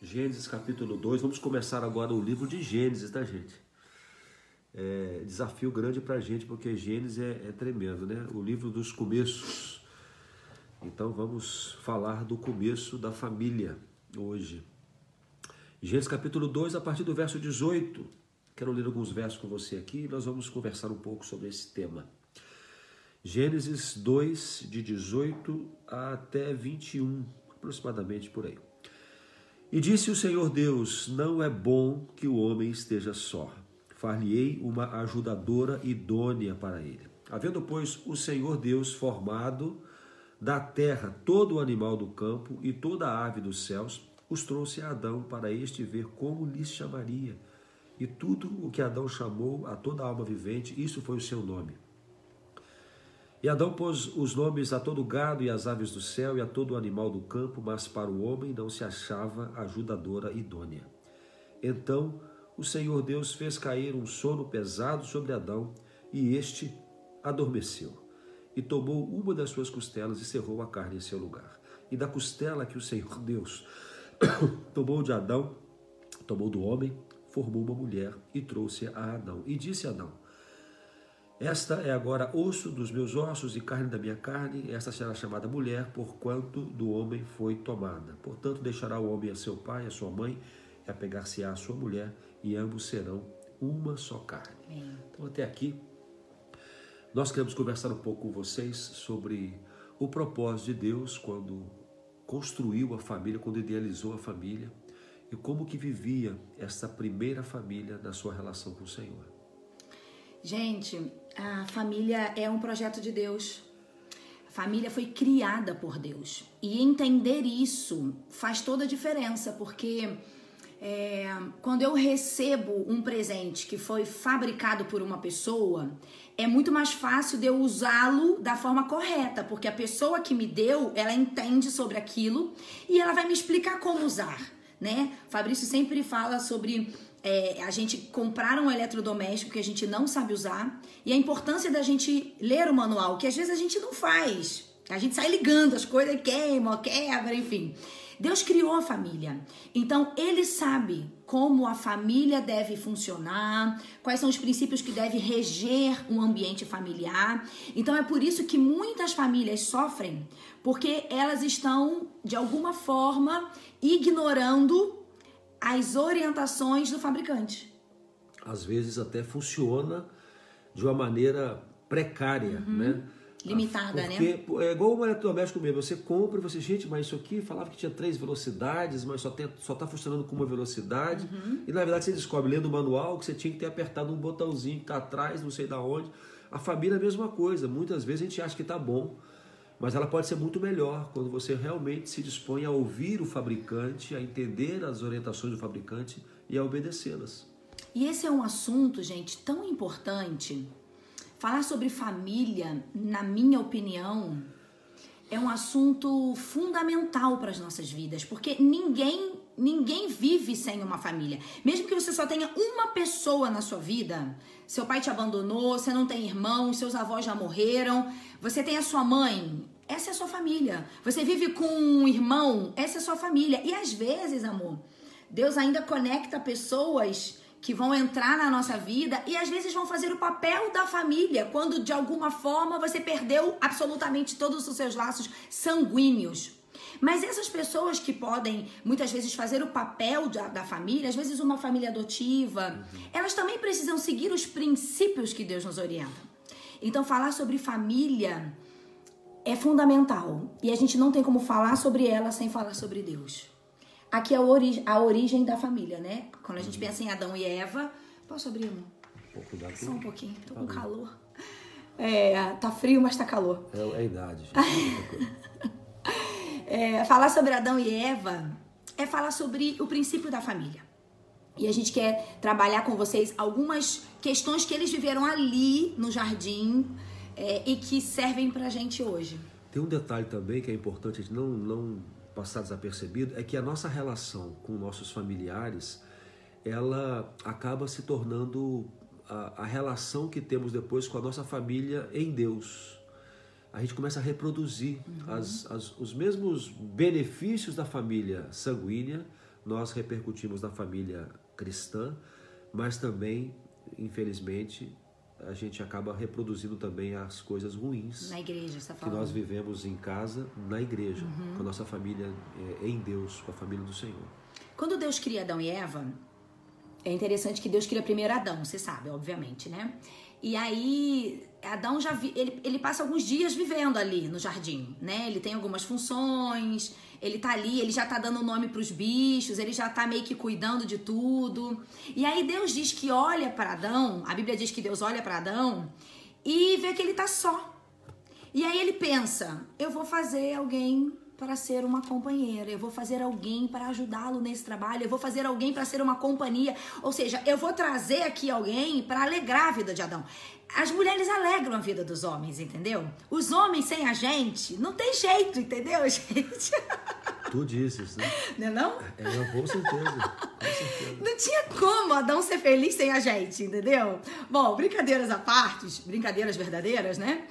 Gênesis capítulo 2. Vamos começar agora o livro de Gênesis, tá, gente? É, desafio grande para a gente, porque Gênesis é, é tremendo, né? O livro dos começos. Então vamos falar do começo da família hoje. Gênesis capítulo 2, a partir do verso 18. Quero ler alguns versos com você aqui e nós vamos conversar um pouco sobre esse tema. Gênesis 2, de 18 até 21, aproximadamente por aí. E disse o Senhor Deus: Não é bom que o homem esteja só. Far-lhe-ei uma ajudadora idônea para ele. Havendo, pois, o Senhor Deus formado da terra todo o animal do campo e toda a ave dos céus, os trouxe a Adão para este ver como lhes chamaria. E tudo o que Adão chamou a toda alma vivente, isso foi o seu nome. E Adão pôs os nomes a todo gado e às aves do céu e a todo animal do campo, mas para o homem não se achava ajudadora idônea. Então o Senhor Deus fez cair um sono pesado sobre Adão e este adormeceu. E tomou uma das suas costelas e cerrou a carne em seu lugar. E da costela que o Senhor Deus tomou de Adão, tomou do homem, formou uma mulher e trouxe a Adão. E disse a Adão: esta é agora osso dos meus ossos e carne da minha carne, esta será chamada mulher, porquanto do homem foi tomada. Portanto, deixará o homem a seu pai, a sua mãe, e apegar-se-á à sua mulher, e ambos serão uma só carne. Então, até aqui, nós queremos conversar um pouco com vocês sobre o propósito de Deus quando construiu a família, quando idealizou a família, e como que vivia essa primeira família na sua relação com o Senhor. Gente, a família é um projeto de Deus. A família foi criada por Deus. E entender isso faz toda a diferença, porque é, quando eu recebo um presente que foi fabricado por uma pessoa, é muito mais fácil de eu usá-lo da forma correta, porque a pessoa que me deu, ela entende sobre aquilo e ela vai me explicar como usar, né? Fabrício sempre fala sobre é, a gente comprar um eletrodoméstico que a gente não sabe usar e a importância da gente ler o manual, que às vezes a gente não faz. A gente sai ligando as coisas, queima, quebra, enfim. Deus criou a família. Então, ele sabe como a família deve funcionar, quais são os princípios que devem reger um ambiente familiar. Então, é por isso que muitas famílias sofrem, porque elas estão, de alguma forma, ignorando as orientações do fabricante. Às vezes até funciona de uma maneira precária, uhum. né? Limitada, Porque, né? É igual o eletrodoméstico mesmo. Você compra e você, gente, mas isso aqui falava que tinha três velocidades, mas só, tem, só tá funcionando com uma velocidade. Uhum. E na verdade você descobre lendo o manual que você tinha que ter apertado um botãozinho que tá atrás, não sei da onde. A família é a mesma coisa. Muitas vezes a gente acha que tá bom mas ela pode ser muito melhor quando você realmente se dispõe a ouvir o fabricante, a entender as orientações do fabricante e a obedecê-las. E esse é um assunto, gente, tão importante. Falar sobre família, na minha opinião, é um assunto fundamental para as nossas vidas, porque ninguém ninguém vive sem uma família. Mesmo que você só tenha uma pessoa na sua vida, seu pai te abandonou, você não tem irmãos, seus avós já morreram, você tem a sua mãe, essa é a sua família. Você vive com um irmão, essa é a sua família. E às vezes, amor, Deus ainda conecta pessoas que vão entrar na nossa vida e às vezes vão fazer o papel da família, quando de alguma forma você perdeu absolutamente todos os seus laços sanguíneos. Mas essas pessoas que podem muitas vezes fazer o papel da, da família, às vezes uma família adotiva, uhum. elas também precisam seguir os princípios que Deus nos orienta. Então, falar sobre família é fundamental e a gente não tem como falar sobre ela sem falar sobre Deus. Aqui é a, ori a origem da família, né? Quando a gente pensa em Adão e Eva. Posso abrir, amor? Um Só um pouquinho, tô com calor. É, tá frio, mas tá calor. É, é a idade, gente. é, falar sobre Adão e Eva é falar sobre o princípio da família. E a gente quer trabalhar com vocês algumas questões que eles viveram ali no jardim é, e que servem pra gente hoje. Tem um detalhe também que é importante a gente não, não passar desapercebido, é que a nossa relação com nossos familiares, ela acaba se tornando a, a relação que temos depois com a nossa família em Deus a gente começa a reproduzir uhum. as, as, os mesmos benefícios da família sanguínea nós repercutimos na família cristã, mas também, infelizmente, a gente acaba reproduzindo também as coisas ruins Na igreja, você tá que nós vivemos em casa, na igreja, com a nossa família é, em Deus, com a família do Senhor. Quando Deus cria Adão e Eva, é interessante que Deus cria primeiro Adão, você sabe, obviamente, né? E aí, Adão já vi, ele, ele passa alguns dias vivendo ali no jardim, né? Ele tem algumas funções, ele tá ali, ele já tá dando nome pros bichos, ele já tá meio que cuidando de tudo. E aí Deus diz que olha para Adão, a Bíblia diz que Deus olha para Adão e vê que ele tá só. E aí ele pensa: eu vou fazer alguém para ser uma companheira, eu vou fazer alguém para ajudá-lo nesse trabalho, eu vou fazer alguém para ser uma companhia. Ou seja, eu vou trazer aqui alguém para alegrar a vida de Adão. As mulheres alegram a vida dos homens, entendeu? Os homens sem a gente não tem jeito, entendeu, gente? Tu dizes, né? Não é não? É, com certeza. Com certeza. Não tinha como Adão ser feliz sem a gente, entendeu? Bom, brincadeiras à parte, brincadeiras verdadeiras, né?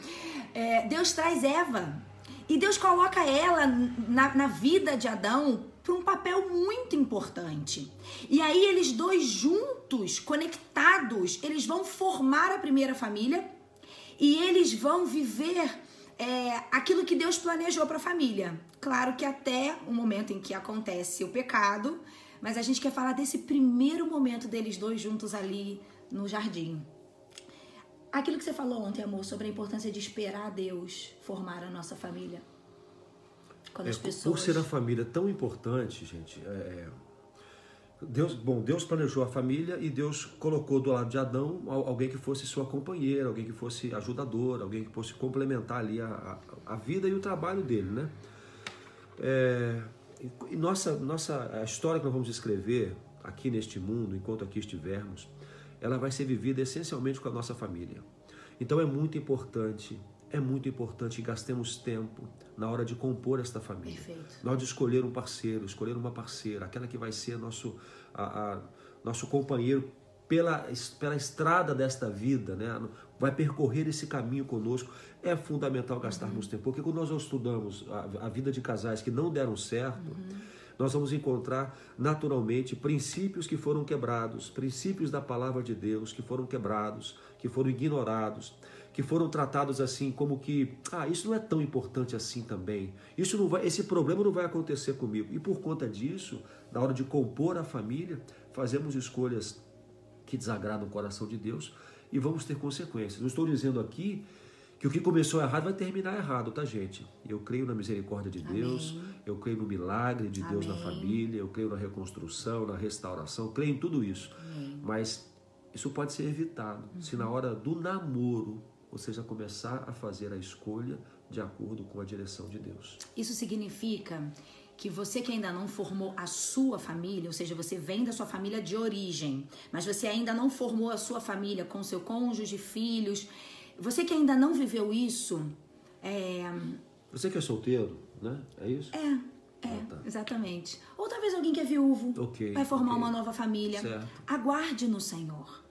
É, Deus traz Eva e Deus coloca ela na, na vida de Adão para um papel muito importante. E aí eles dois juntos, conectados, eles vão formar a primeira família e eles vão viver é, aquilo que Deus planejou para a família. Claro que até o momento em que acontece o pecado, mas a gente quer falar desse primeiro momento deles dois juntos ali no jardim. Aquilo que você falou ontem, amor, sobre a importância de esperar Deus formar a nossa família. Quando É, as pessoas. Por ser a família tão importante, gente, é, Deus, bom, Deus planejou a família e Deus colocou do lado de Adão al- alguém que fosse sua companheira, alguém que fosse ajudador, alguém que fosse complementar ali a, a, a vida e o trabalho dele, né? É, e nossa, nossa a história que nós vamos escrever aqui neste mundo, enquanto aqui estivermos, ela vai ser vivida essencialmente com a nossa família. Então é muito importante, é muito importante que gastemos tempo na hora de compor esta família. Perfeito. Na hora de escolher um parceiro, escolher uma parceira, aquela que vai ser nosso, a- a- nosso companheiro pela, pela estrada desta vida, né? vai percorrer esse caminho conosco. É fundamental gastarmos tempo, porque quando nós estudamos a, a vida de casais que não deram certo, nós vamos encontrar naturalmente princípios que foram quebrados, princípios da palavra de Deus que foram quebrados, que foram ignorados, que foram tratados assim como que, ah, isso não é tão importante assim também. Isso não vai, esse problema não vai acontecer comigo. E por conta disso, na hora de compor a família, fazemos escolhas que desagradam o coração de Deus e vamos ter consequências. Não estou dizendo aqui que o que começou errado vai terminar errado, tá, gente? Eu creio na misericórdia de Deus, eu creio no milagre de Deus na Amém. família, eu creio na reconstrução, na restauração, creio em tudo isso. Mas isso pode ser evitado se na hora do namoro você já começar a fazer a escolha de acordo com a direção de Deus. Isso significa que você que ainda não formou a sua família, ou seja, você vem da sua família de origem, mas você ainda não formou a sua família com seu cônjuge, filhos, você que ainda não viveu isso, é, Você que é solteiro, né? É isso? é, é, Ah, tá. exatamente. Ou talvez alguém que é viúvo, Ok, vai formar ok. uma nova família. Certo. Aguarde no Senhor.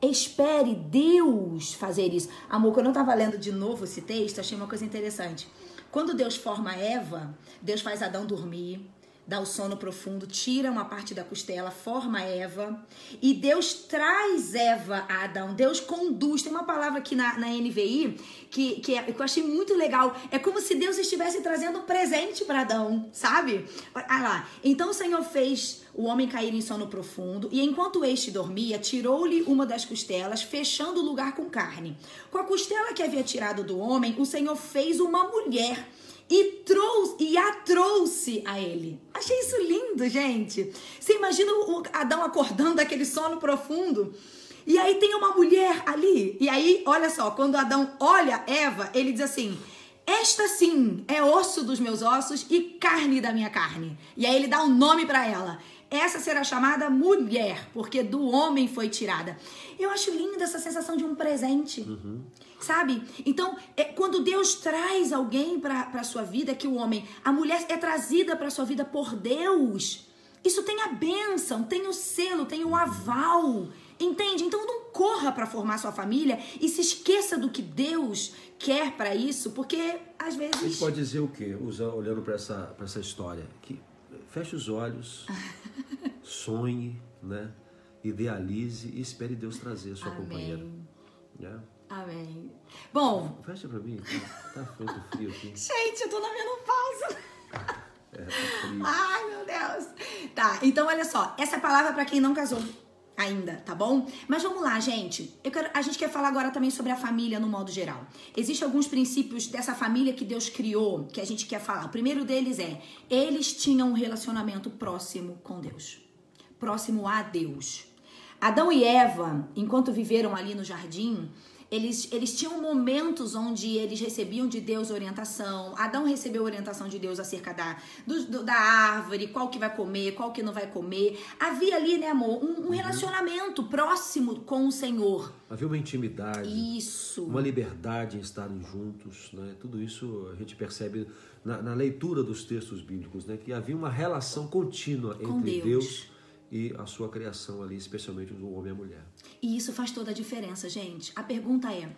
Espere Deus fazer isso. Amor, quando eu estava lendo de novo esse texto, achei uma coisa interessante. Quando Deus forma Eva, Deus faz Adão dormir, dá o sono profundo, tira uma parte da costela, forma Eva, e Deus traz Eva a Adão. Deus conduz. Tem uma palavra aqui na, na NVI que, que, é- que eu achei muito legal. É como se Deus estivesse trazendo um presente para Adão, sabe? Ah lá. Então o Senhor fez o homem cair em sono profundo, e enquanto este dormia, tirou-lhe uma das costelas, fechando o lugar com carne. Com a costela que havia tirado do homem, o Senhor fez uma mulher e trouxe e a trouxe a ele. Achei isso lindo, gente. Você imagina o Adão acordando daquele sono profundo? E aí tem uma mulher ali. E aí, olha só, quando Adão olha Eva, ele diz assim: esta sim é osso dos meus ossos e carne da minha carne. E aí ele dá um nome para ela. Essa será chamada mulher, porque do homem foi tirada. Eu acho linda essa sensação de um presente. Sabe? Então, é, quando Deus traz alguém para a sua vida, que o homem, a mulher é trazida para sua vida por Deus. Isso tem a bênção, tem o selo, tem o aval. Entende? Então não corra para formar sua família e se esqueça do que Deus quer para isso, porque às A gente vezes pode dizer o quê, usa- olhando para essa, pra essa história? Que feche os olhos, sonhe, né? idealize e espere Deus trazer a sua Amém. companheira. Né? Amém. Bom, Fecha pra mim, tá, tá muito frio aqui. gente, eu tô na menopausa. É, tá frio. Ai, meu Deus. Tá, então olha só, essa palavra é pra quem não casou ainda, tá bom? Mas vamos lá, gente. Eu quero, a gente quer falar agora também sobre a família no modo geral. Existem alguns princípios dessa família que Deus criou que a gente quer falar. O primeiro deles é: eles tinham um relacionamento próximo com Deus, próximo a Deus. Adão e Eva, enquanto viveram ali no jardim, eles, eles tinham momentos onde eles recebiam de Deus orientação. Adão recebeu orientação de Deus acerca da, do- do- da árvore, qual que vai comer, qual que não vai comer. Havia ali, né, amor, um, um relacionamento próximo com o Senhor. Havia uma intimidade, Isso. uma liberdade em estarem juntos, né? Tudo isso a gente percebe na, na leitura dos textos bíblicos, né? Que havia uma relação contínua Com entre Deus. Deus e a sua criação ali, especialmente o homem e a mulher. E isso faz toda a diferença, gente. A pergunta é: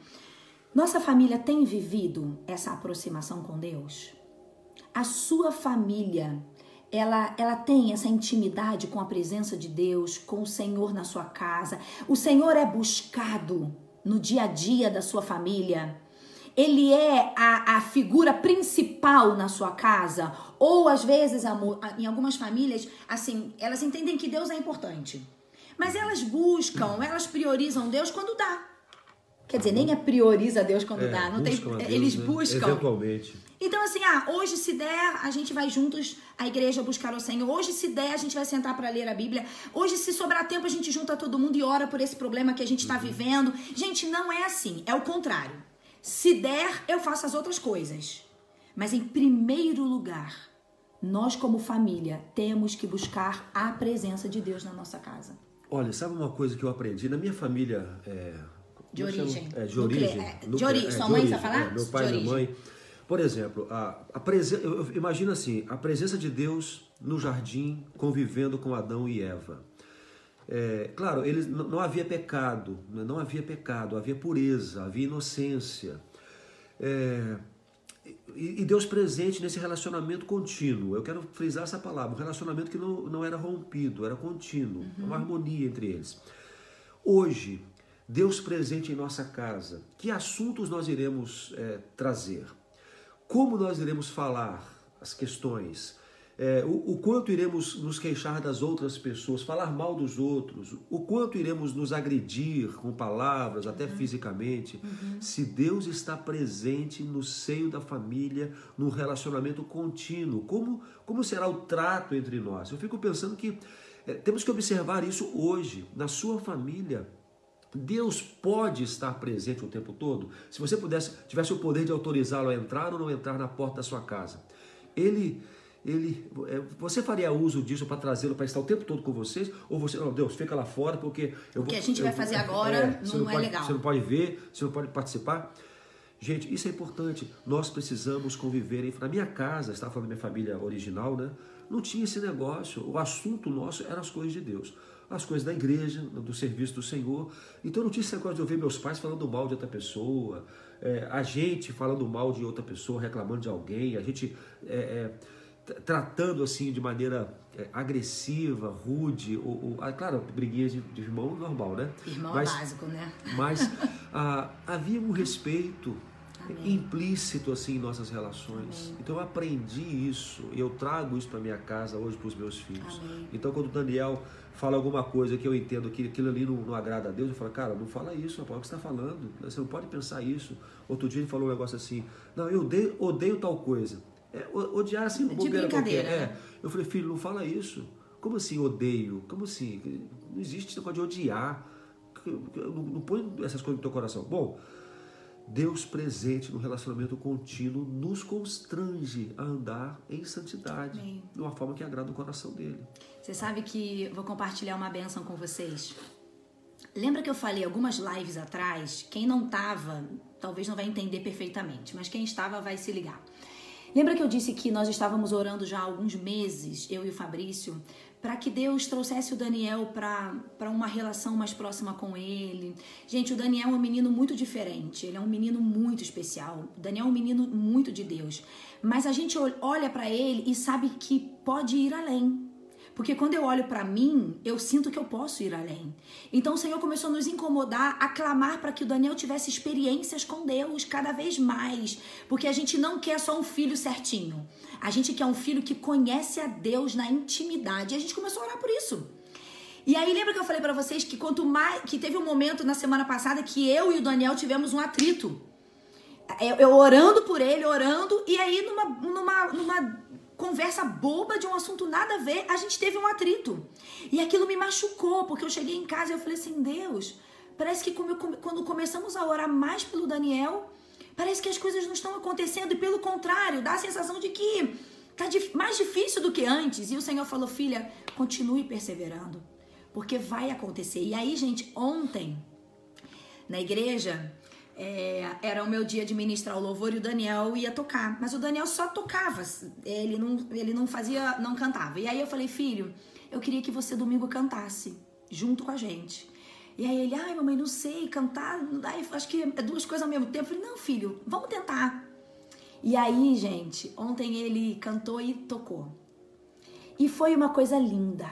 nossa família tem vivido essa aproximação com Deus? A sua família, ela, ela tem essa intimidade com a presença de Deus, com o Senhor na sua casa? O Senhor é buscado no dia a dia da sua família? Ele é a, a figura principal na sua casa? Ou às vezes, amor, em algumas famílias, assim, elas entendem que Deus é importante. Mas elas buscam, elas priorizam Deus quando dá. Quer dizer, nem é prioriza Deus quando É, dá. Não tem, Deus, eles né? buscam. Eventualmente. Então, assim, ah, hoje se der, a gente vai juntos à igreja buscar o Senhor. Hoje, se der, a gente vai sentar para ler a Bíblia. Hoje, se sobrar tempo, a gente junta todo mundo e ora por esse problema que a gente está vivendo. Gente, não é assim. É o contrário. Se der, eu faço as outras coisas. Mas, em primeiro lugar, nós, como família, temos que buscar a presença de Deus na nossa casa. Olha, sabe uma coisa que eu aprendi na minha família é, De chama? origem. É, de Nucle- origem. é, de origem. é, Sua de mãe, origem, vai falar? é, meu De pai e minha origem. mãe. Por exemplo, a, a presen... eu eu imagino assim, a presença de Deus no jardim, convivendo com Adão e Eva. É, claro, eles, não havia pecado, né? não havia pecado, havia pureza, havia inocência. É, e, e Deus presente nesse relacionamento contínuo. Eu quero frisar essa palavra, um relacionamento que não, não era rompido, era contínuo, uma harmonia entre eles. Hoje, Deus presente em nossa casa, que assuntos nós iremos é, trazer? Como nós iremos falar as questões? É, o, o quanto iremos nos queixar das outras pessoas, falar mal dos outros, o quanto iremos nos agredir com palavras, até fisicamente, se Deus está presente no seio da família, num relacionamento contínuo, como, como será o trato entre nós? Eu fico pensando que é, temos que observar isso hoje, na sua família. Deus pode estar presente o tempo todo? Se você pudesse, tivesse o poder de autorizá-lo a entrar ou não entrar na porta da sua casa, ele, ele, é, você faria uso disso para trazê-lo para estar o tempo todo com vocês? Ou você, não, Deus, fica lá fora porque eu O que vou- a gente vai vou- fazer agora você não é pode, legal. Você não pode ver, você não pode participar. Gente, isso é importante. Nós precisamos conviver. Na minha casa, estava falando da minha família original, né? Não tinha esse negócio. O assunto nosso eram as coisas de Deus. As coisas da igreja, do serviço do Senhor. Então não tinha esse negócio de ouvir meus pais falando mal de outra pessoa, é, a gente falando mal de outra pessoa, reclamando de alguém, a gente é, é, tratando assim de maneira é, agressiva, rude, ou, ou- ah, claro, briguinhas de, de irmão normal, né? Irmão Mas- é básico, né? mas ah, havia um respeito Amém. implícito assim em nossas relações. Então eu aprendi isso e eu trago isso para minha casa hoje para os meus filhos. Amém. Então quando o Daniel fala alguma coisa que eu entendo que aquilo ali não, não agrada a Deus, eu falo, cara, não fala isso, rapaz, o que você está falando? Você não pode pensar isso. Outro dia ele falou um negócio assim, não, eu odeio, odeio tal coisa. É, odiar assim, De bobeira qualquer. brincadeira, É. né? Eu falei, filho, não fala isso. Como assim odeio? Como assim? Não existe esse negócio de odiar. Não, não põe essas coisas no teu coração. Bom, Deus presente no relacionamento contínuo nos constrange a andar em santidade, Amém. de uma forma que agrada o coração dele. Você sabe que vou compartilhar uma benção com vocês. Lembra que eu falei algumas lives atrás? Quem não tava, talvez não vai entender perfeitamente, mas quem estava vai se ligar. Lembra que eu disse que nós estávamos orando já há alguns meses, eu e o Fabrício, para que Deus trouxesse o Daniel para uma relação mais próxima com ele. Gente, o Daniel é um menino muito diferente, ele é um menino muito especial. O Daniel é um menino muito de Deus. Mas a gente ol- olha para ele e sabe que pode ir além. Porque quando eu olho para mim, eu sinto que eu posso ir além. Então o Senhor começou a nos incomodar, a clamar para que o Daniel tivesse experiências com Deus cada vez mais. Porque a gente não quer só um filho certinho. A gente quer um filho que conhece a Deus na intimidade. E a gente começou a orar por isso. E aí lembra que eu falei para vocês que quanto mais que teve um momento na semana passada que eu e o Daniel tivemos um atrito. Eu, eu orando por ele, orando, e aí numa, numa, numa conversa boba de um assunto nada a ver, a gente teve um atrito. E aquilo me machucou, porque eu cheguei em casa e eu falei assim, Deus, parece que quando começamos a orar mais pelo Daniel, parece que as coisas não estão acontecendo e pelo contrário, dá a sensação de que tá mais difícil do que antes. E o Senhor falou, filha, continue perseverando, porque vai acontecer. E aí, gente, ontem na igreja, é, era o meu dia de ministrar o louvor e o Daniel ia tocar. Mas o Daniel só tocava, ele não, ele não fazia, não cantava. E aí eu falei, filho, eu queria que você domingo cantasse junto com a gente. E aí ele, ai mamãe, não sei, cantar, ai, acho que é duas coisas ao mesmo tempo. Eu falei, não, filho, vamos tentar. E aí, gente, ontem ele cantou e tocou. E foi uma coisa linda.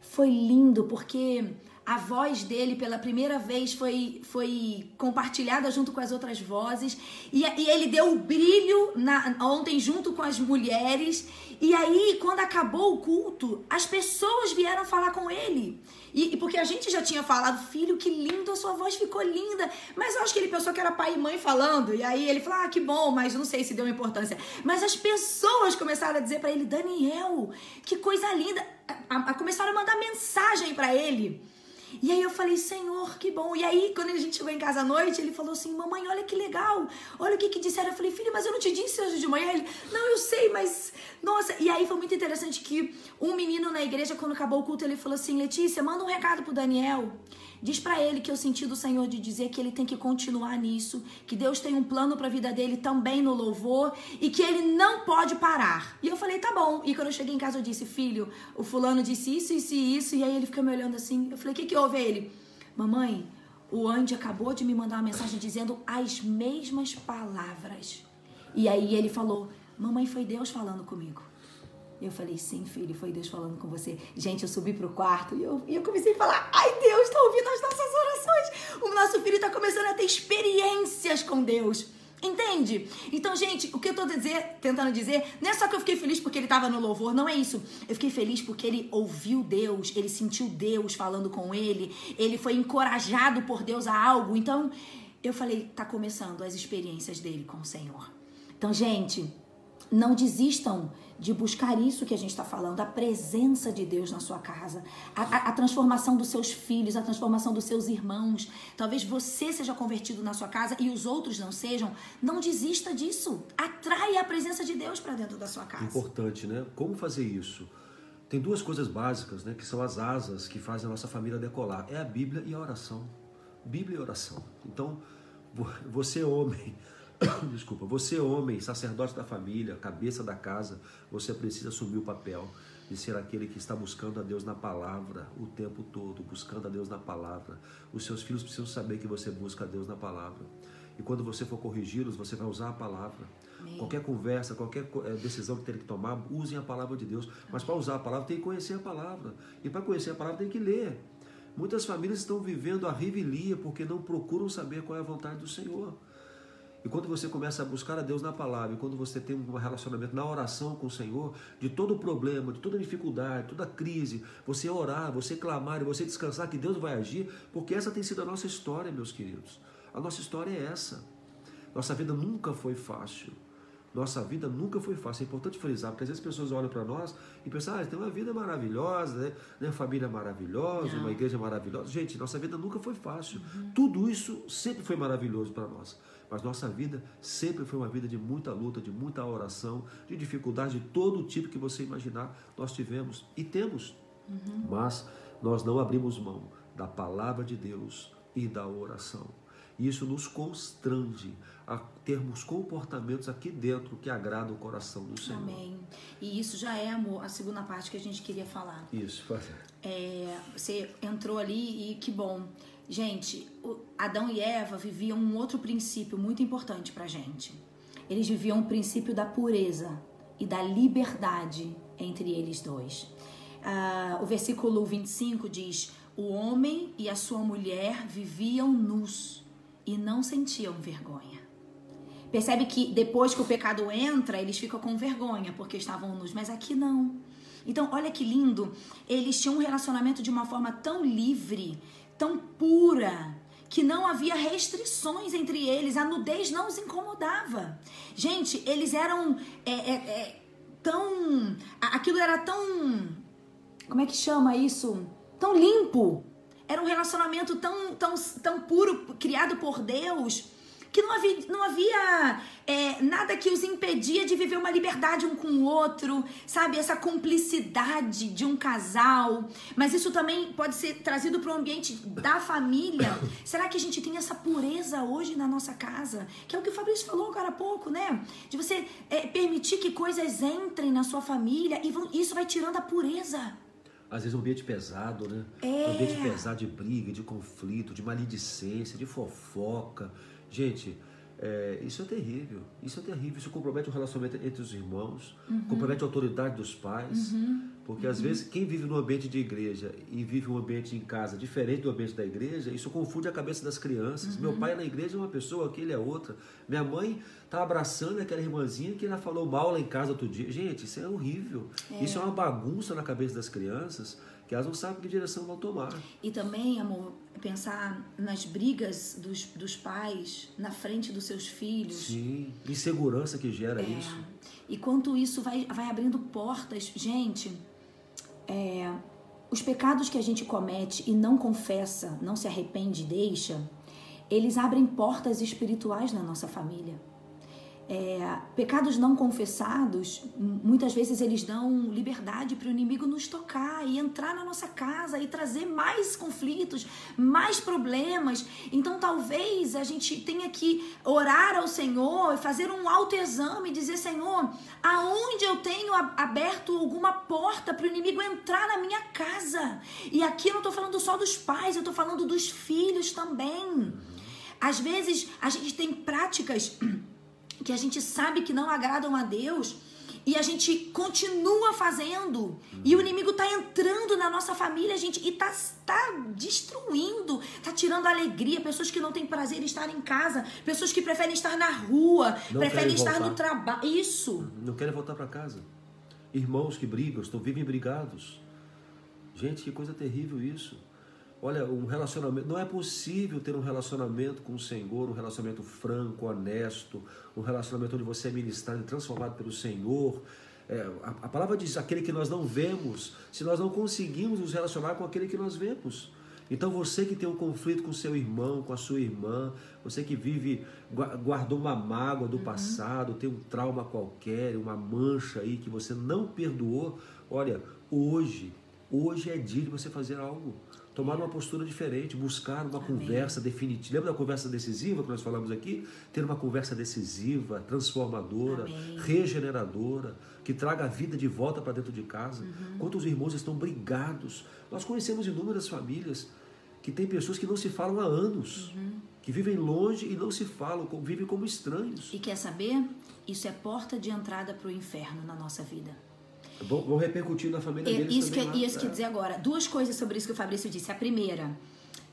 Foi lindo porque a voz dele pela primeira vez foi, foi compartilhada junto com as outras vozes. E, e ele deu o brilho na, ontem junto com as mulheres. E aí quando acabou o culto as pessoas vieram falar com ele. E, e, porque a gente já tinha falado filho que lindo a sua voz ficou linda. Mas eu acho que ele pensou que era pai e mãe falando. E aí ele falou ah que bom mas não sei se deu importância. Mas as pessoas começaram a dizer para ele Daniel que coisa linda. A, a, começaram a mandar mensagem para ele e aí eu falei, Senhor, que bom. E aí, quando a gente chegou em casa à noite, ele falou assim: Mamãe, olha que legal. Olha o que, que disseram. Eu falei, filho, mas eu não te disse hoje de manhã. Ele, não, eu sei, mas. Nossa. E aí foi muito interessante que um menino na igreja, quando acabou o culto, ele falou assim: Letícia, manda um recado pro Daniel. Diz para ele que eu senti do Senhor de dizer que ele tem que continuar nisso, que Deus tem um plano para a vida dele também no louvor e que ele não pode parar. E eu falei, tá bom. E quando eu cheguei em casa eu disse, filho, o fulano disse isso, isso e isso. E aí ele fica me olhando assim. Eu falei, o que que houve? Ele, mamãe, o Andy acabou de me mandar uma mensagem dizendo as mesmas palavras. E aí ele falou, mamãe, foi Deus falando comigo. Eu falei, sim, filho, foi Deus falando com você. Gente, eu subi pro quarto e eu, e eu comecei a falar: ai, Deus está ouvindo as nossas orações. O nosso filho está começando a ter experiências com Deus. Entende? Então, gente, o que eu tô dizer, tentando dizer, não é só que eu fiquei feliz porque ele estava no louvor, não é isso. Eu fiquei feliz porque ele ouviu Deus, ele sentiu Deus falando com ele, ele foi encorajado por Deus a algo. Então, eu falei, tá começando as experiências dele com o Senhor. Então, gente, não desistam de buscar isso que a gente está falando, a presença de Deus na sua casa, a, a, a, transformação dos seus filhos, a transformação dos seus irmãos. Talvez você seja convertido na sua casa e os outros não sejam. Não desista disso. Atraia a presença de Deus para dentro da sua casa. Importante, né? Como fazer isso? Tem duas coisas básicas, né? Que são as asas que fazem a nossa família decolar. É a Bíblia e a oração. Bíblia e oração. Então, você homem desculpa, você homem, sacerdote da família, cabeça da casa, você precisa assumir o papel de ser aquele que está buscando a Deus na palavra o tempo todo, buscando a Deus na palavra. Os seus filhos precisam saber que você busca a Deus na palavra. E quando você for corrigi-los, você vai usar a palavra. Amém. Qualquer conversa, qualquer eh, decisão que tenha que tomar, usem a palavra de Deus. Mas para usar a palavra tem que conhecer a palavra. E para conhecer a palavra tem que ler. Muitas famílias estão vivendo a revelia porque não procuram saber qual é a vontade do Senhor. E quando você começa a buscar a Deus na palavra, e quando você tem um relacionamento na oração com o Senhor, de todo o problema, de toda dificuldade, toda crise, você orar, você clamar e você descansar que Deus vai agir, porque essa tem sido a nossa história, meus queridos. A nossa história é essa. Nossa vida nunca foi fácil. Nossa vida nunca foi fácil. É importante frisar, porque às vezes as pessoas olham para nós e pensam, ah, tem uma vida maravilhosa, né? Uma família maravilhosa, Não. uma igreja maravilhosa. Gente, nossa vida nunca foi fácil. Uhum. Tudo isso sempre foi maravilhoso para nós. Mas nossa vida sempre foi uma vida de muita luta, de muita oração, de dificuldade de todo tipo que você imaginar, nós tivemos e temos. Uhum. Mas nós não abrimos mão da palavra de Deus e da oração. Isso nos constrange a termos comportamentos aqui dentro que agradam o coração do Senhor. Amém. E isso já é, amor, a segunda parte que a gente queria falar. Isso, fazer. É, você entrou ali e que bom. Gente, Adão e Eva viviam um outro princípio muito importante para gente. Eles viviam o princípio da pureza e da liberdade entre eles dois. Uh, o versículo 25 diz: O homem e a sua mulher viviam nus e não sentiam vergonha. Percebe que depois que o pecado entra, eles ficam com vergonha porque estavam nus, mas aqui não. Então, olha que lindo, eles tinham um relacionamento de uma forma tão livre, tão pura, que não havia restrições entre eles, a nudez não os incomodava. Gente, eles eram é, é, é, tão. Aquilo era tão. Como é que chama isso? Tão limpo. Era um relacionamento tão, tão, tão puro, criado por Deus que não havia, não havia é, nada que os impedia de viver uma liberdade um com o outro, sabe? Essa cumplicidade de um casal. Mas isso também pode ser trazido para o ambiente da família. Será que a gente tem essa pureza hoje na nossa casa? Que é o que o Fabrício falou agora há pouco, né? De você é, permitir que coisas entrem na sua família e vão, isso vai tirando a pureza às vezes um ambiente pesado, né? É. Um ambiente pesado de briga, de conflito, de maledicência, de fofoca, Gente, é, isso é terrível. Isso é terrível. Isso compromete o relacionamento entre os irmãos, uhum. compromete a autoridade dos pais. Uhum. Porque às uhum. vezes quem vive no ambiente de igreja e vive um ambiente em casa diferente do ambiente da igreja, isso confunde a cabeça das crianças. Meu uhum. pai na igreja é uma pessoa, aquele é outra. Minha mãe tá abraçando aquela irmãzinha que ela falou mal lá em casa outro dia. Gente, isso é horrível. É. Isso é uma bagunça na cabeça das crianças que elas não sabem que direção vão tomar. E também, amor, pensar nas brigas dos, dos pais na frente dos seus filhos. Sim, insegurança que gera é. isso. E quanto isso vai, vai abrindo portas, gente, é, os pecados que a gente comete e não confessa, não se arrepende, deixa, eles abrem portas espirituais na nossa família. É, pecados não confessados, muitas vezes eles dão liberdade para o inimigo nos tocar e entrar na nossa casa e trazer mais conflitos, mais problemas. Então talvez a gente tenha que orar ao Senhor fazer um autoexame dizer: Senhor, aonde eu tenho aberto alguma porta para o inimigo entrar na minha casa? E aqui eu não estou falando só dos pais, eu estou falando dos filhos também. Às vezes a gente tem práticas que a gente sabe que não agradam a Deus e a gente continua fazendo. E o inimigo tá entrando na nossa família, gente, e tá, tá destruindo, tá tirando a alegria. Pessoas que não têm prazer em estar em casa, pessoas que preferem estar na rua, não preferem estar no trabalho. Isso. Uhum. Não querem voltar para casa. Irmãos que brigam, estão vivem brigados. Gente, que coisa terrível isso. Olha, um relacionamento. Não é possível ter um relacionamento com o Senhor, um relacionamento franco, honesto, um relacionamento onde você é ministrado e transformado pelo Senhor. É, a, a, palavra diz aquele que nós não vemos, se nós não conseguimos nos relacionar com aquele que nós vemos. Então você que tem um conflito com seu irmão, com a sua irmã, você que vive, guardou uma mágoa do uhum. passado, tem um trauma qualquer, uma mancha aí que você não perdoou, olha, hoje, hoje é dia de você fazer algo tomar uma postura diferente, buscar uma Amém. conversa definitiva. Lembra da conversa decisiva que nós falamos aqui? Ter uma conversa decisiva, transformadora, Amém. regeneradora, que traga a vida de volta para dentro de casa. Uhum. Quantos irmãos estão brigados? Nós conhecemos inúmeras famílias que têm pessoas que não se falam há anos, uhum. que vivem longe e não se falam, vivem como estranhos. E quer saber? Isso é porta de entrada para o inferno na nossa vida. Vão, vão repercutir na família deles isso também. Que, lá. isso é. que dizer agora. Duas coisas sobre isso que o Fabrício disse. A primeira,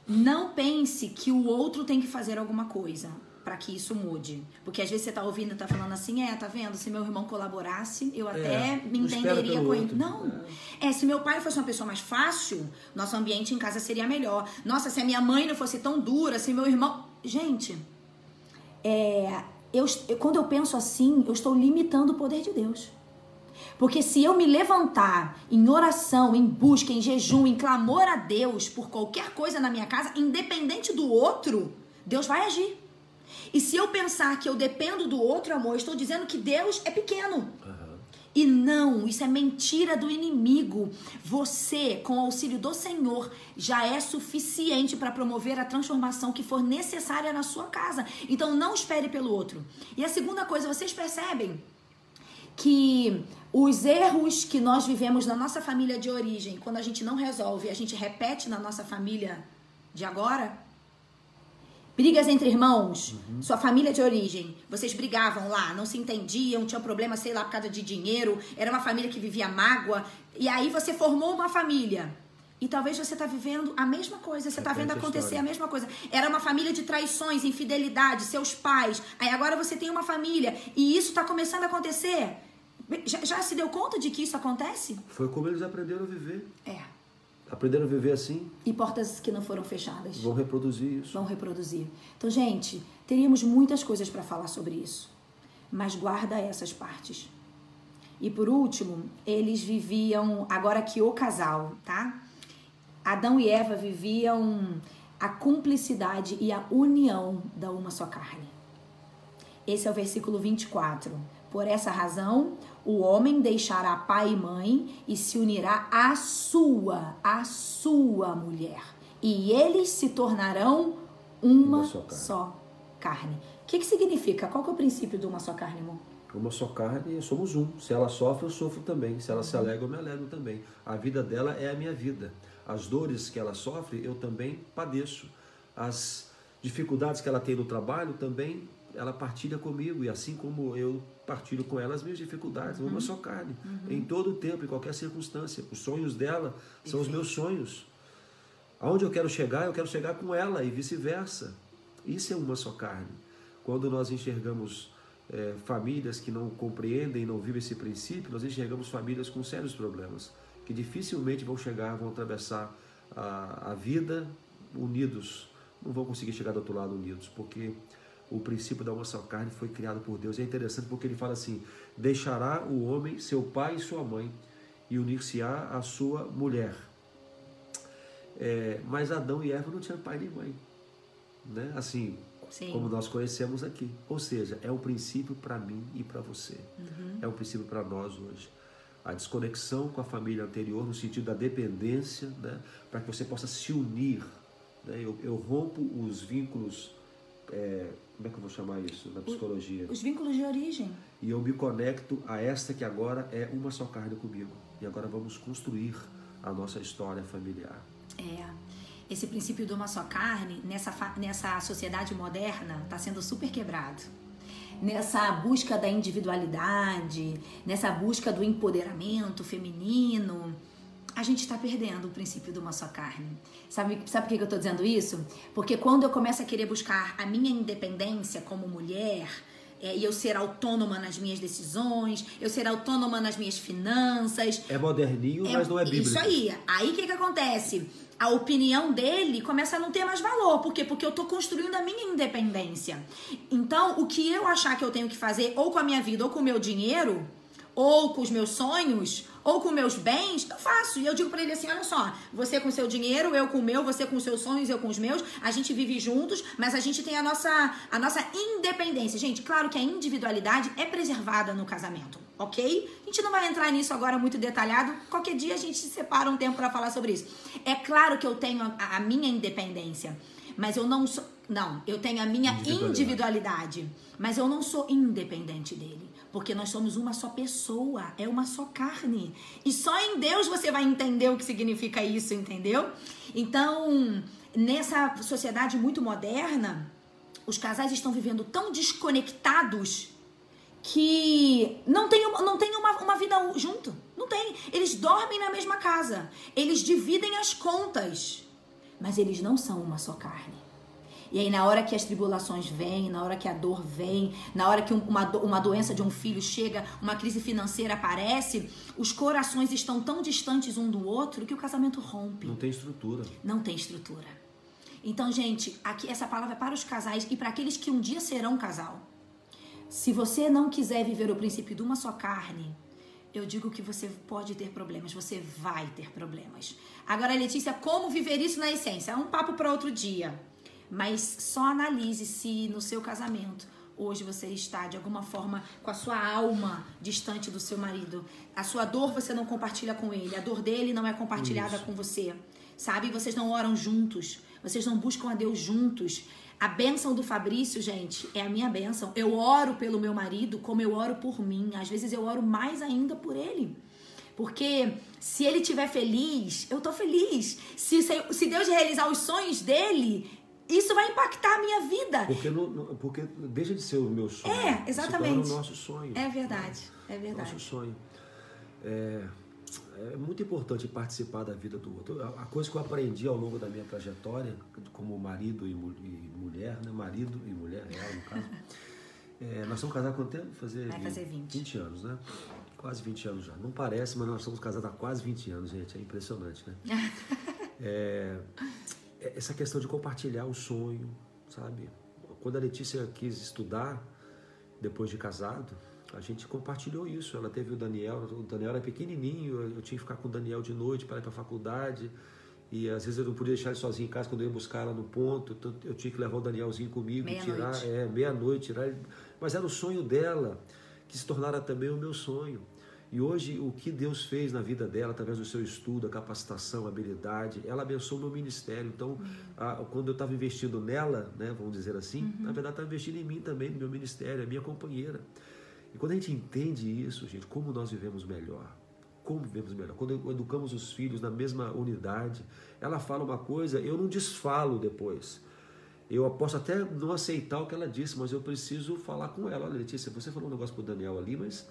não pense que o outro tem que fazer alguma coisa para que isso mude. Porque às vezes você tá ouvindo e tá falando assim, é, tá vendo? Se meu irmão colaborasse, eu até é, me entenderia com ele. Não. É. é, se meu pai fosse uma pessoa mais fácil, nosso ambiente em casa seria melhor. Nossa, se a minha mãe não fosse tão dura, se meu irmão. Gente, é, eu, quando eu penso assim, eu estou limitando o poder de Deus. Porque se eu me levantar em oração, em busca, em jejum, em clamor a Deus por qualquer coisa na minha casa, independente do outro, Deus vai agir. E se eu pensar que eu dependo do outro, amor, eu estou dizendo que Deus é pequeno. Uhum. E não, isso é mentira do inimigo. Você, com o auxílio do Senhor, já é suficiente para promover a transformação que for necessária na sua casa. Então não espere pelo outro. E a segunda coisa, vocês percebem que os erros que nós vivemos na nossa família de origem, quando a gente não resolve, a gente repete na nossa família de agora, Brigas entre irmãos, sua família de origem. Vocês brigavam lá, não se entendiam, tinham problema, sei lá, por causa de dinheiro. Era uma família que vivia mágoa. E aí você formou uma família. E talvez você está vivendo a mesma coisa, você está Repete vendo a acontecer história. a mesma coisa. Era uma família de traições, infidelidade, seus pais. Aí agora você tem uma família e isso está começando a acontecer. Já, já se deu conta de que isso acontece? Foi como eles aprenderam a viver. É. Aprenderam a viver assim, E portas que não foram fechadas vão reproduzir isso. vão reproduzir. Então, gente, teríamos muitas coisas para falar sobre isso, mas guarda essas partes. E por último, eles viviam, agora que o casal, tá? Adão e Eva viviam a cumplicidade e a união da uma só carne. Esse é o versículo 24. Por essa razão, o homem deixará pai e mãe e se unirá à sua, à sua mulher. E eles se tornarão uma, Uma só carne. só carne. O que, que significa? Qual que é o princípio de uma só carne, amor? Uma só carne, somos um. Se ela sofre, eu sofro também. Se ela se alegra, eu me alegro também. A vida dela é a minha vida. As dores que ela sofre, eu também padeço. As dificuldades que ela tem no trabalho, também ela partilha comigo. E assim como eu partilho com ela as minhas dificuldades, uma só carne. Em todo o tempo, em qualquer circunstância. Os sonhos dela são os meus sonhos. Aonde eu quero chegar, eu quero chegar com ela e vice-versa. Isso é uma só carne. Quando nós enxergamos eh, famílias que não compreendem, não vivem esse princípio, nós enxergamos famílias com sérios problemas, que dificilmente vão chegar, vão atravessar a, a vida unidos. Não vão conseguir chegar do outro lado unidos, porque o princípio da uma só carne foi criado por Deus. É interessante porque ele fala assim: deixará o homem seu pai e sua mãe e unir-se-á à sua mulher. É, mas Adão e Eva não tinham pai nem mãe, né? Assim, Sim. como nós conhecemos aqui. Ou seja, é um princípio para mim e para você. Uhum. É um princípio para nós hoje. A desconexão com a família anterior, no sentido da dependência, né? para que você possa se unir. Né? Eu, eu rompo os vínculos, é, como é que eu vou chamar isso na psicologia? Os vínculos de origem. E eu me conecto a esta que agora é uma só carne comigo. E agora vamos construir a nossa história familiar. É. Esse princípio de uma só carne, nessa, nessa sociedade moderna, está sendo super quebrado. Nessa busca da individualidade, nessa busca do empoderamento feminino, a gente está perdendo o princípio de uma só carne. Sabe, sabe por que eu estou dizendo isso? Porque quando eu começo a querer buscar a minha independência como mulher, é, e eu ser autônoma nas minhas decisões, eu ser autônoma nas minhas finanças, É moderninho, mas não é bíblico. isso aí. Aí o que, que acontece? A opinião dele começa a não ter mais valor. Por quê? Porque eu tô construindo a minha independência. Então, o que eu achar que eu tenho que fazer, ou com a minha vida, ou com o meu dinheiro, ou com os meus sonhos, ou com meus bens, eu faço. E eu digo pra ele assim: olha só, você com seu dinheiro, eu com o meu, você com seus sonhos, eu com os meus, a gente vive juntos, mas a gente tem a nossa, a nossa independência. Gente, claro que a individualidade é preservada no casamento, ok? A gente não vai entrar nisso agora muito detalhado. Qualquer dia a gente se separa um tempo pra falar sobre isso. É claro que eu tenho a, a minha independência, mas eu não sou. Não, eu tenho a minha Individualidade. individualidade, mas eu não sou independente dele. Porque nós somos uma só pessoa, é uma só carne. E só em Deus você vai entender o que significa isso, entendeu? Então, nessa sociedade muito moderna, os casais estão vivendo tão desconectados que não tem, não tem uma, uma vida junto. Não tem. Eles dormem na mesma casa. Eles dividem as contas. Mas eles não são uma só carne. E aí, na hora que as tribulações vêm, na hora que a dor vem, na hora que um- uma, uma doença de um filho chega, uma crise financeira aparece, os corações estão tão distantes um do outro que o casamento rompe Não tem estrutura. não tem estrutura. Então, gente, aqui essa palavra é para os casais e para aqueles que um dia serão casal. Se você não quiser viver o princípio de uma só carne, eu digo que você pode ter problemas, você vai ter problemas. Agora, Letícia, como viver isso na essência? É um papo para outro dia. Mas só analise se no seu casamento hoje você está de alguma forma com a sua alma distante do seu marido. A sua dor você não compartilha com ele, a dor dele não é compartilhada com você. Sabe? Vocês não oram juntos, vocês não buscam a Deus juntos. A bênção do Fabrício, gente, é a minha bênção. Eu oro pelo meu marido como eu oro por mim. Às vezes eu oro mais ainda por ele. Porque se ele estiver feliz, eu tô feliz. Se se Deus realizar os sonhos dele, isso vai impactar a minha vida. Porque, não, porque deixa de ser o meu sonho. É, exatamente. Se o nosso sonho. É verdade, é verdade. Nosso sonho. É, é muito importante participar da vida do outro. A coisa que eu aprendi ao longo da minha trajetória, como marido e, e mulher, né? Marido e mulher, ela no caso. É, nós somos casados há quanto tempo? Fazer Vai fazer 20. 20 anos, né? Quase 20 anos já. Não parece, mas nós somos casados há quase 20 anos, gente. É impressionante, né? É essa questão de compartilhar o sonho, sabe? Quando a Letícia quis estudar, depois de casado, a gente compartilhou isso. Ela teve o Daniel, o Daniel era pequenininho, eu tinha que ficar com o Daniel de noite para ir para a faculdade. E às vezes eu não podia deixar ele sozinho em casa quando eu ia buscar ela no ponto, então eu tinha que levar o Danielzinho comigo, tirar, Meia-noite. é, meia-noite, tirar ele. Mas era o sonho dela, que se tornara também o meu sonho. E hoje, o que Deus fez na vida dela, através do seu estudo, a capacitação, a habilidade, ela abençoou o meu ministério. Então, a- quando eu estava investindo nela, né, vamos dizer assim, na verdade, estava investindo em mim também, no meu ministério, a minha companheira. E quando a gente entende isso, gente, como nós vivemos melhor. Como vivemos melhor. Quando educamos os filhos na mesma unidade, ela fala uma coisa, eu não desfalo depois. Eu posso até não aceitar o que ela disse, mas eu preciso falar com ela. Olha, Letícia, você falou um negócio pro Daniel ali, mas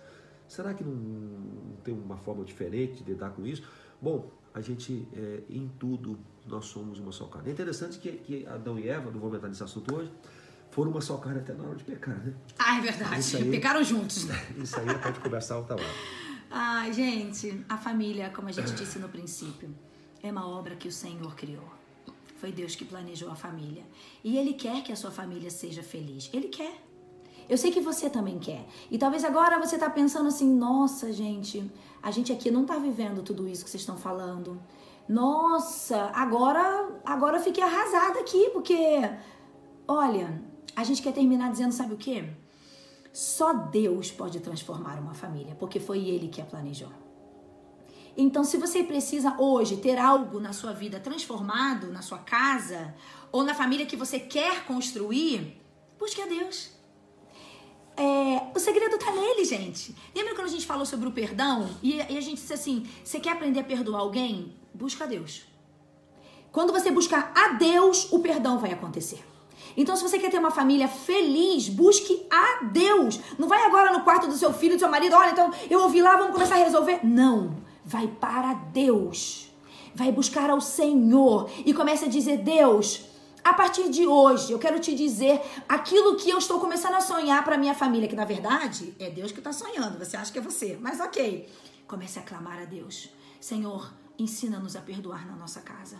será que não, não tem uma forma diferente de lidar com isso? Bom, a gente, é, em tudo, nós somos uma só carne. É interessante que, que Adão e Eva, não vou entrar nesse assunto hoje, foram uma só carne até na hora de pecar, né? Ah, é verdade. Aí. Pecaram juntos. Isso aí pode conversar outra hora. Ai, gente, a família, como a gente disse no princípio, é uma obra que o Senhor criou. Foi Deus que planejou a família. E Ele quer que a sua família seja feliz. Ele quer. Eu sei que você também quer. E talvez agora você tá pensando assim, nossa, gente, a gente aqui não tá vivendo tudo isso que vocês estão falando. Nossa, agora, agora eu fiquei arrasada aqui, porque olha, a gente quer terminar dizendo, sabe o quê? Só Deus pode transformar uma família, porque foi Ele que a planejou. Então, se você precisa hoje ter algo na sua vida transformado, na sua casa, ou na família que você quer construir, busque a Deus. É, o segredo tá nele, gente. Lembra quando a gente falou sobre o perdão? E, e a gente disse assim: você quer aprender a perdoar alguém? Busca a Deus. Quando você buscar a Deus, o perdão vai acontecer. Então, se você quer ter uma família feliz, busque a Deus. Não vai agora no quarto do seu filho, do seu marido, olha, então eu ouvi lá, vamos começar a resolver. Não. Vai para Deus. Vai buscar ao Senhor e comece a dizer: Deus, a partir de hoje, eu quero te dizer aquilo que eu estou começando a sonhar para minha família, que na verdade é Deus que está sonhando. Você acha que é você, mas ok. Comece a clamar a Deus: Senhor, ensina-nos a perdoar na nossa casa.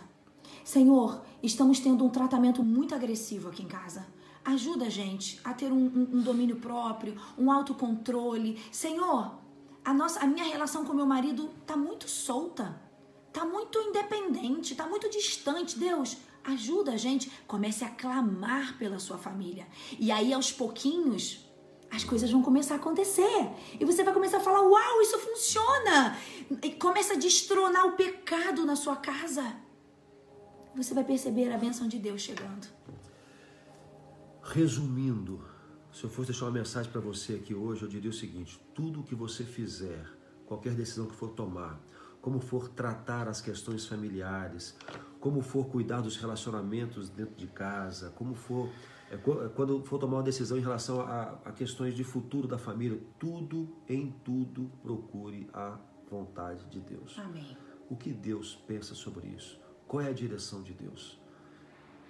Senhor, estamos tendo um tratamento muito agressivo aqui em casa. Ajuda a gente a ter um, um- um domínio próprio, um autocontrole. Senhor, a, nossa, a minha relação com meu marido tá muito solta, tá muito independente, tá muito distante. Deus, ajuda a gente. Comece a clamar pela sua família. E aí, aos pouquinhos, as coisas vão começar a acontecer. E você vai começar a falar: Uau, isso funciona! E começa a destronar o pecado na sua casa você vai perceber a bênção de Deus chegando. Resumindo, se eu fosse deixar uma mensagem para você aqui hoje, eu diria o seguinte: tudo que você fizer, qualquer decisão que for tomar, como for tratar as questões familiares, como for cuidar dos relacionamentos dentro de casa, como for é, é, quando for tomar uma decisão em relação a, a questões de futuro da família, tudo em tudo procure a vontade de Deus. Amém. O que Deus pensa sobre isso? Qual é a direção de Deus?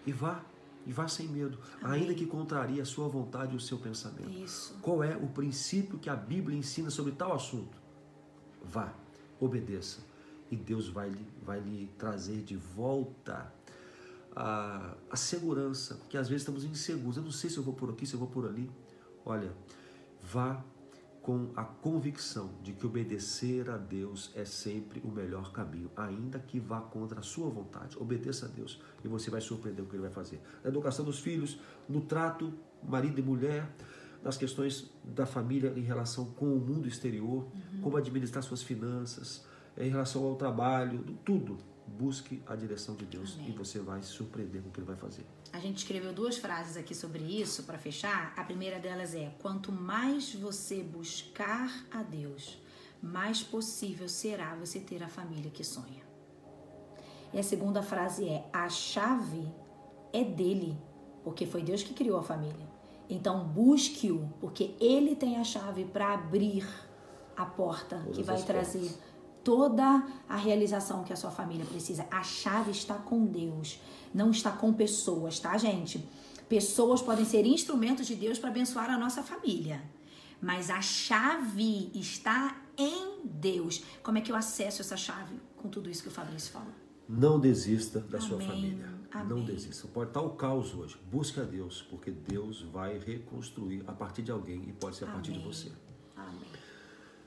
E vá, e vá sem medo, ainda que contrarie a sua vontade e o seu pensamento. Isso. Qual é o princípio que a Bíblia ensina sobre tal assunto? Vá, obedeça, e Deus vai lhe, vai lhe trazer de volta a, a segurança, porque às vezes estamos inseguros. Eu não sei se eu vou por aqui, se eu vou por ali. Olha, vá com a convicção de que obedecer a Deus é sempre o melhor caminho, ainda que vá contra a sua vontade. Obedeça a Deus e você vai surpreender o que ele vai fazer. Na educação dos filhos, no trato marido e mulher, nas questões da família em relação com o mundo exterior, como administrar suas finanças, em relação ao trabalho, tudo. Busque a direção de Deus Amém. e você vai se surpreender com o que ele vai fazer. A gente escreveu duas frases aqui sobre isso para fechar. A primeira delas é: quanto mais você buscar a Deus, mais possível será você ter a família que sonha. E a segunda frase é: a chave é dele, porque foi Deus que criou a família. Então busque-o, porque ele tem a chave para abrir a porta Todas que vai trazer portas. toda a realização que a sua família precisa. A chave está com Deus, não está com pessoas, tá, gente? Pessoas podem ser instrumentos de Deus para abençoar a nossa família, mas a chave está em Deus. Como é que eu acesso essa chave? Com tudo isso que o Fabrício falou. Não desista da sua Amém. Não Amém. desista. Pode estar o caos hoje. Busque a Deus, porque Deus vai reconstruir a partir de alguém e pode ser a partir de Amém. você.